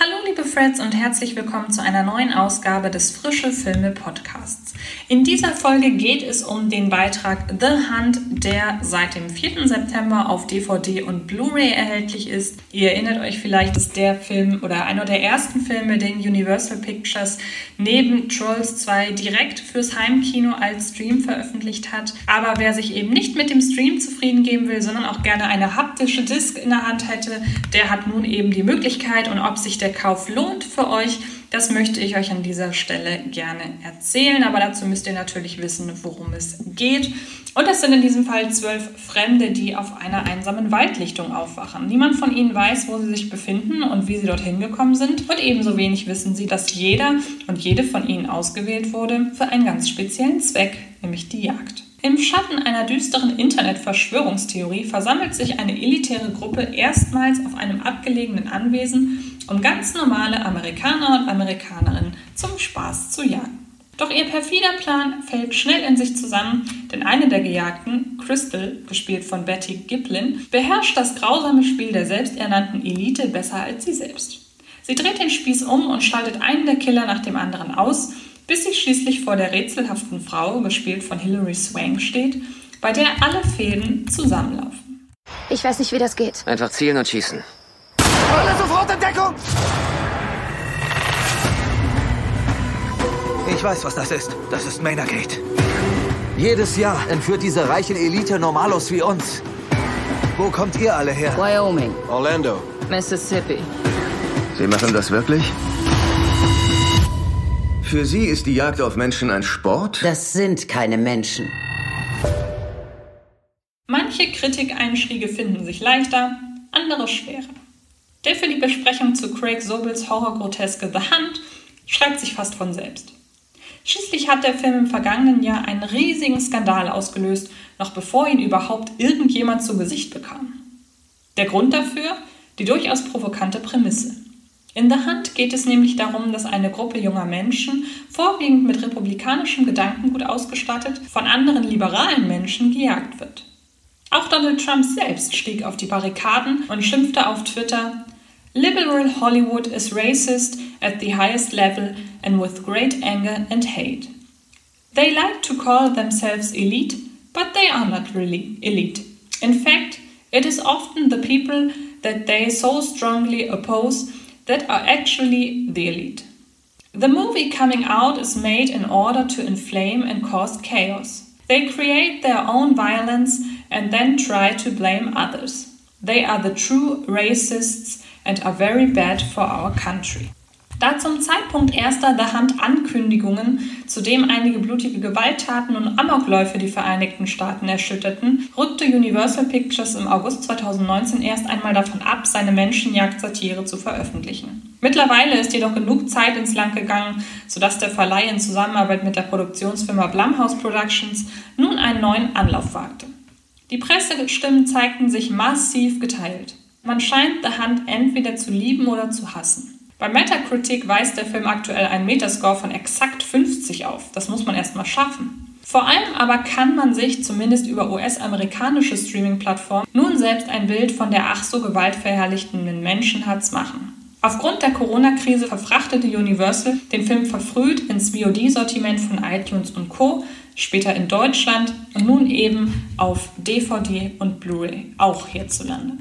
Hallo liebe Freds und herzlich willkommen zu einer neuen Ausgabe des Frische Filme Podcasts. In dieser Folge geht es um den Beitrag The Hunt, der seit dem 4. September auf DVD und Blu-ray erhältlich ist. Ihr erinnert euch vielleicht, dass der Film oder einer der ersten Filme, den Universal Pictures neben Trolls 2 direkt fürs Heimkino als Stream veröffentlicht hat. Aber wer sich eben nicht mit dem Stream zufrieden geben will, sondern auch gerne eine haptische Disc in der Hand hätte, der hat nun eben die Möglichkeit und ob sich der Kauf lohnt für euch, das möchte ich euch an dieser Stelle gerne erzählen. Aber dazu müsst ihr natürlich wissen, worum es geht. Und das sind in diesem Fall zwölf Fremde, die auf einer einsamen Waldlichtung aufwachen. Niemand von ihnen weiß, wo sie sich befinden und wie sie dorthin gekommen sind. Und ebenso wenig wissen sie, dass jeder und jede von ihnen ausgewählt wurde für einen ganz speziellen Zweck, nämlich die Jagd. Im Schatten einer düsteren Internet-Verschwörungstheorie versammelt sich eine elitäre Gruppe erstmals auf einem abgelegenen Anwesen, um ganz normale Amerikaner und Amerikanerinnen zum Spaß zu jagen. Doch ihr perfider Plan fällt schnell in sich zusammen, denn eine der Gejagten, Crystal, gespielt von Betty Giplin, beherrscht das grausame Spiel der selbsternannten Elite besser als sie selbst. Sie dreht den Spieß um und schaltet einen der Killer nach dem anderen aus bis sie schließlich vor der rätselhaften Frau, gespielt von Hilary Swank, steht, bei der alle Fäden zusammenlaufen. Ich weiß nicht, wie das geht. Einfach zielen und schießen. Alle sofort in Deckung! Ich weiß, was das ist. Das ist Maynard Jedes Jahr entführt diese reichen Elite Normalos wie uns. Wo kommt ihr alle her? Wyoming. Orlando. Mississippi. Sie machen das wirklich? Für Sie ist die Jagd auf Menschen ein Sport? Das sind keine Menschen. Manche Kritikeinstiege finden sich leichter, andere schwerer. Der für die Besprechung zu Craig Sobels Horrorgroteske The Hunt schreibt sich fast von selbst. Schließlich hat der Film im vergangenen Jahr einen riesigen Skandal ausgelöst, noch bevor ihn überhaupt irgendjemand zu Gesicht bekam. Der Grund dafür? Die durchaus provokante Prämisse. In The Hunt geht es nämlich darum, dass eine Gruppe junger Menschen, vorwiegend mit republikanischem Gedankengut ausgestattet, von anderen liberalen Menschen gejagt wird. Auch Donald Trump selbst stieg auf die Barrikaden und schimpfte auf Twitter Liberal Hollywood is racist at the highest level and with great anger and hate. They like to call themselves elite, but they are not really elite. In fact, it is often the people that they so strongly oppose that are actually the elite. The movie coming out is made in order to inflame and cause chaos. They create their own violence and then try to blame others. They are the true racists and are very bad for our country. Da zum Zeitpunkt erster The Hand-Ankündigungen, zudem einige blutige Gewalttaten und Amokläufe die Vereinigten Staaten erschütterten, rückte Universal Pictures im August 2019 erst einmal davon ab, seine Menschenjagd-Satire zu veröffentlichen. Mittlerweile ist jedoch genug Zeit ins Land gegangen, sodass der Verleih in Zusammenarbeit mit der Produktionsfirma Blumhouse Productions nun einen neuen Anlauf wagte. Die Pressestimmen zeigten sich massiv geteilt. Man scheint The Hand entweder zu lieben oder zu hassen. Bei Metacritic weist der Film aktuell einen Metascore von exakt 50 auf. Das muss man erstmal schaffen. Vor allem aber kann man sich zumindest über US-amerikanische Streaming-Plattformen nun selbst ein Bild von der ach so gewaltverherrlichtenden Menschenherz machen. Aufgrund der Corona-Krise verfrachtete Universal den Film verfrüht ins VOD-Sortiment von iTunes und Co., später in Deutschland und nun eben auf DVD und Blu-ray, auch hierzulande.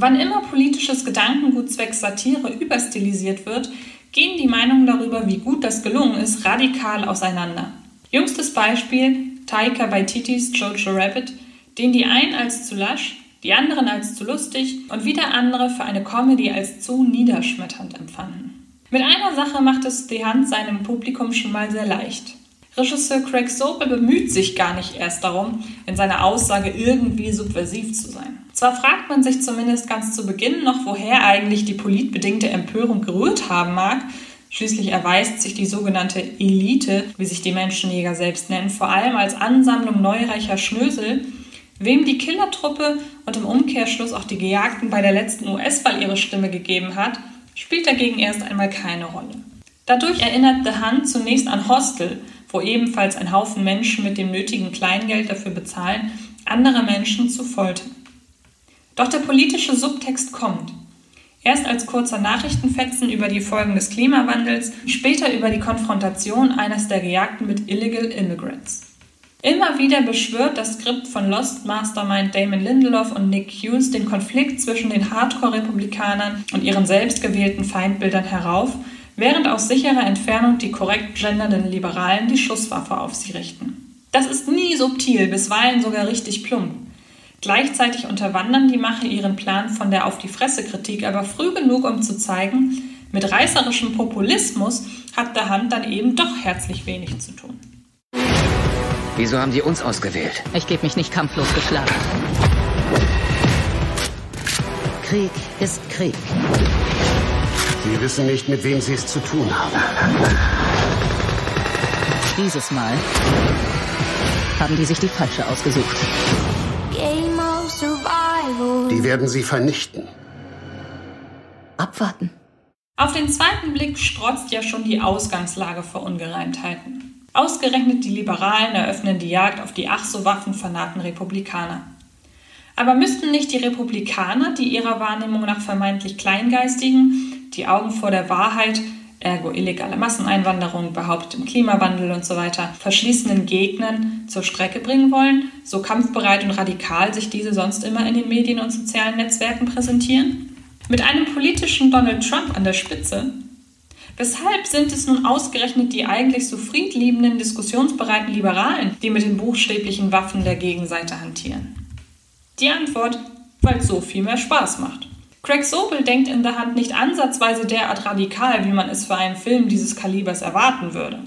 Wann immer politisches Gedankengut zwecks Satire überstilisiert wird, gehen die Meinungen darüber, wie gut das gelungen ist, radikal auseinander. Jüngstes Beispiel Taika Waititis Jojo Rabbit, den die einen als zu lasch, die anderen als zu lustig und wieder andere für eine Comedy als zu niederschmetternd empfanden. Mit einer Sache macht es die Hand seinem Publikum schon mal sehr leicht. Regisseur Craig Sobel bemüht sich gar nicht erst darum, in seiner Aussage irgendwie subversiv zu sein. Zwar fragt man sich zumindest ganz zu Beginn noch, woher eigentlich die politbedingte Empörung gerührt haben mag, Schließlich erweist sich die sogenannte Elite, wie sich die Menschenjäger selbst nennen, vor allem als Ansammlung neureicher Schnösel, wem die Killertruppe und im Umkehrschluss auch die Gejagten bei der letzten US-Wahl ihre Stimme gegeben hat, spielt dagegen erst einmal keine Rolle. Dadurch erinnert The Hunt zunächst an Hostel, wo ebenfalls ein Haufen Menschen mit dem nötigen Kleingeld dafür bezahlen, andere Menschen zu foltern. Doch der politische Subtext kommt. Erst als kurzer Nachrichtenfetzen über die Folgen des Klimawandels, später über die Konfrontation eines der Gejagten mit Illegal Immigrants. Immer wieder beschwört das Skript von Lost Mastermind Damon Lindelof und Nick Hughes den Konflikt zwischen den Hardcore-Republikanern und ihren selbstgewählten Feindbildern herauf, während aus sicherer Entfernung die korrekt gendernden Liberalen die Schusswaffe auf sie richten. Das ist nie subtil, bisweilen sogar richtig plump. Gleichzeitig unterwandern die Macher ihren Plan von der Auf die Fresse Kritik aber früh genug, um zu zeigen, mit reißerischem Populismus hat der Hand dann eben doch herzlich wenig zu tun. Wieso haben die uns ausgewählt? Ich gebe mich nicht kampflos geschlagen. Krieg ist Krieg. Sie wissen nicht, mit wem Sie es zu tun haben. Dieses Mal haben die sich die falsche ausgesucht. Die werden Sie vernichten. Abwarten. Auf den zweiten Blick strotzt ja schon die Ausgangslage vor Ungereimtheiten. Ausgerechnet die Liberalen eröffnen die Jagd auf die ach so waffenfanaten Republikaner. Aber müssten nicht die Republikaner, die ihrer Wahrnehmung nach vermeintlich Kleingeistigen, die Augen vor der Wahrheit, ergo illegale Masseneinwanderung, behauptetem Klimawandel und so weiter, verschließenden Gegnern zur Strecke bringen wollen, so kampfbereit und radikal sich diese sonst immer in den Medien und sozialen Netzwerken präsentieren? Mit einem politischen Donald Trump an der Spitze? Weshalb sind es nun ausgerechnet die eigentlich so friedliebenden, diskussionsbereiten Liberalen, die mit den buchstäblichen Waffen der Gegenseite hantieren? Die Antwort, weil es so viel mehr Spaß macht. Craig Sobel denkt in der Hand nicht ansatzweise derart radikal, wie man es für einen Film dieses Kalibers erwarten würde.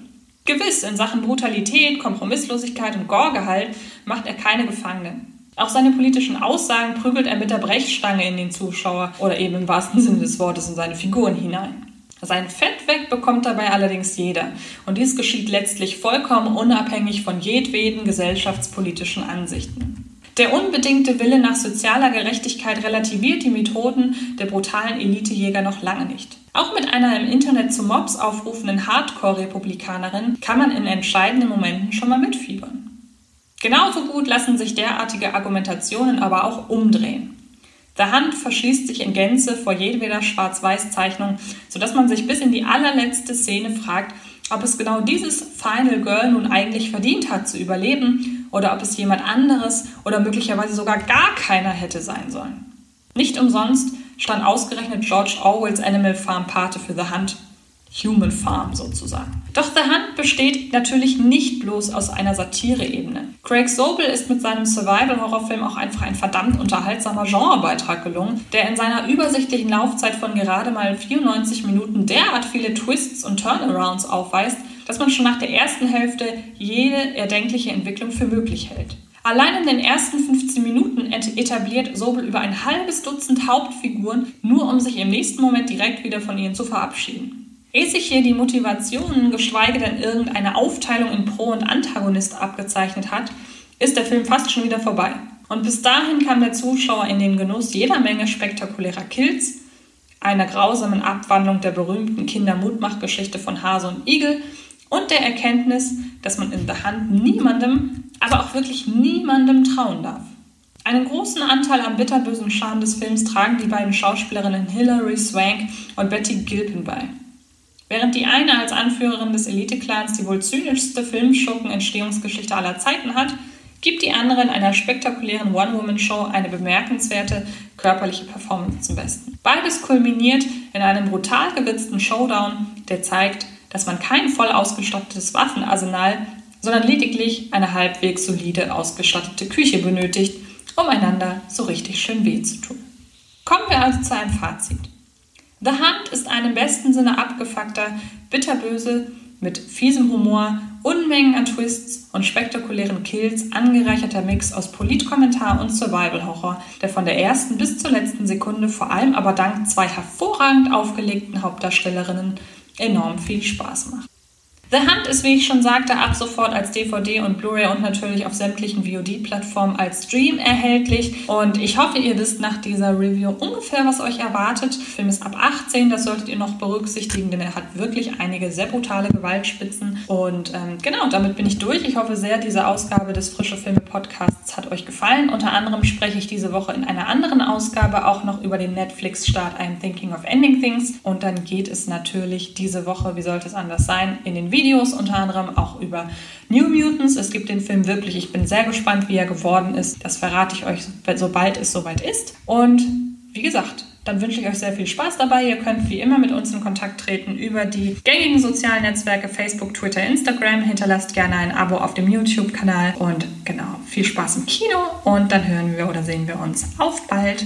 Gewiss, in Sachen Brutalität, Kompromisslosigkeit und Gorgehalt macht er keine Gefangenen. Auch seine politischen Aussagen prügelt er mit der Brechstange in den Zuschauer oder eben im wahrsten Sinne des Wortes in seine Figuren hinein. Sein Fett weg bekommt dabei allerdings jeder. Und dies geschieht letztlich vollkommen unabhängig von jedweden gesellschaftspolitischen Ansichten. Der unbedingte Wille nach sozialer Gerechtigkeit relativiert die Methoden der brutalen Elitejäger noch lange nicht. Auch mit einer im Internet zu Mobs aufrufenden Hardcore-Republikanerin kann man in entscheidenden Momenten schon mal mitfiebern. Genauso gut lassen sich derartige Argumentationen aber auch umdrehen. Der Hand verschließt sich in Gänze vor jedweder Schwarz-Weiß-Zeichnung, sodass man sich bis in die allerletzte Szene fragt, ob es genau dieses Final Girl nun eigentlich verdient hat zu überleben oder ob es jemand anderes oder möglicherweise sogar gar keiner hätte sein sollen. Nicht umsonst stand ausgerechnet George Orwells Animal Farm Pate für The Hunt, Human Farm sozusagen. Doch The Hunt besteht natürlich nicht bloß aus einer Satireebene. Craig Sobel ist mit seinem Survival-Horrorfilm auch einfach ein verdammt unterhaltsamer Genrebeitrag gelungen, der in seiner übersichtlichen Laufzeit von gerade mal 94 Minuten derart viele Twists und Turnarounds aufweist, dass man schon nach der ersten Hälfte jede erdenkliche Entwicklung für möglich hält. Allein in den ersten 15 Minuten etabliert Sobel über ein halbes Dutzend Hauptfiguren, nur um sich im nächsten Moment direkt wieder von ihnen zu verabschieden. Ehe sich hier die Motivationen, geschweige denn irgendeine Aufteilung in Pro- und Antagonist abgezeichnet hat, ist der Film fast schon wieder vorbei. Und bis dahin kam der Zuschauer in den Genuss jeder Menge spektakulärer Kills, einer grausamen Abwandlung der berühmten Kindermutmachgeschichte von Hase und Igel und der Erkenntnis, dass man in der Hand niemandem, aber auch wirklich niemandem trauen darf. Einen großen Anteil am bitterbösen Charme des Films tragen die beiden Schauspielerinnen Hilary Swank und Betty Gilpin bei. Während die eine als Anführerin des Elite-Clans die wohl zynischste Filmschurken-Entstehungsgeschichte aller Zeiten hat, gibt die andere in einer spektakulären One-Woman-Show eine bemerkenswerte körperliche Performance zum Besten. Beides kulminiert in einem brutal gewitzten Showdown, der zeigt, dass man kein voll ausgestattetes Waffenarsenal, sondern lediglich eine halbwegs solide ausgestattete Küche benötigt, um einander so richtig schön weh zu tun. Kommen wir also zu einem Fazit. The Hunt ist ein im besten Sinne abgefuckter, bitterböse, mit fiesem Humor, Unmengen an Twists und spektakulären Kills angereicherter Mix aus Politkommentar und Survival-Horror, der von der ersten bis zur letzten Sekunde vor allem aber dank zwei hervorragend aufgelegten Hauptdarstellerinnen enorm viel Spaß macht. The Hunt ist, wie ich schon sagte, ab sofort als DVD und Blu-ray und natürlich auf sämtlichen VOD-Plattformen als Stream erhältlich. Und ich hoffe, ihr wisst nach dieser Review ungefähr, was euch erwartet. Der Film ist ab 18, das solltet ihr noch berücksichtigen, denn er hat wirklich einige sehr brutale Gewaltspitzen. Und ähm, genau, damit bin ich durch. Ich hoffe sehr, diese Ausgabe des Frische Filme Podcasts hat euch gefallen. Unter anderem spreche ich diese Woche in einer anderen Ausgabe auch noch über den Netflix-Start I'm Thinking of Ending Things. Und dann geht es natürlich diese Woche, wie sollte es anders sein, in den Videos, unter anderem auch über New Mutants. Es gibt den Film wirklich. Ich bin sehr gespannt, wie er geworden ist. Das verrate ich euch, sobald es soweit ist. Und wie gesagt, dann wünsche ich euch sehr viel Spaß dabei. Ihr könnt wie immer mit uns in Kontakt treten über die gängigen sozialen Netzwerke Facebook, Twitter, Instagram. Hinterlasst gerne ein Abo auf dem YouTube-Kanal und genau, viel Spaß im Kino und dann hören wir oder sehen wir uns. Auf bald!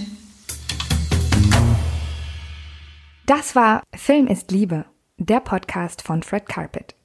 Das war Film ist Liebe, der Podcast von Fred Carpet.